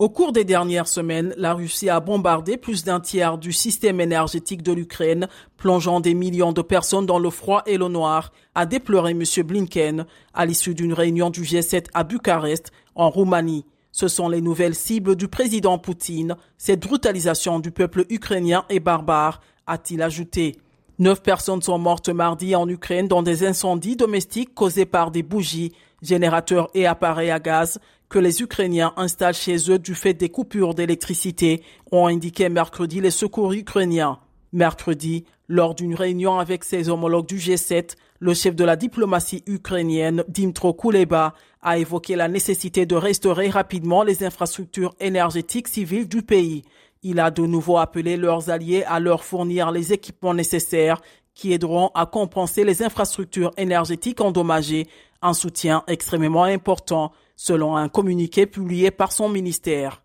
Au cours des dernières semaines, la Russie a bombardé plus d'un tiers du système énergétique de l'Ukraine, plongeant des millions de personnes dans le froid et le noir, a déploré M. Blinken à l'issue d'une réunion du G7 à Bucarest, en Roumanie. Ce sont les nouvelles cibles du président Poutine. Cette brutalisation du peuple ukrainien est barbare, a-t-il ajouté. Neuf personnes sont mortes mardi en Ukraine dans des incendies domestiques causés par des bougies, générateurs et appareils à gaz que les Ukrainiens installent chez eux du fait des coupures d'électricité, ont indiqué mercredi les secours ukrainiens. Mercredi, lors d'une réunion avec ses homologues du G7, le chef de la diplomatie ukrainienne, Dmytro Kuleba, a évoqué la nécessité de restaurer rapidement les infrastructures énergétiques civiles du pays. Il a de nouveau appelé leurs alliés à leur fournir les équipements nécessaires qui aideront à compenser les infrastructures énergétiques endommagées, un soutien extrêmement important selon un communiqué publié par son ministère.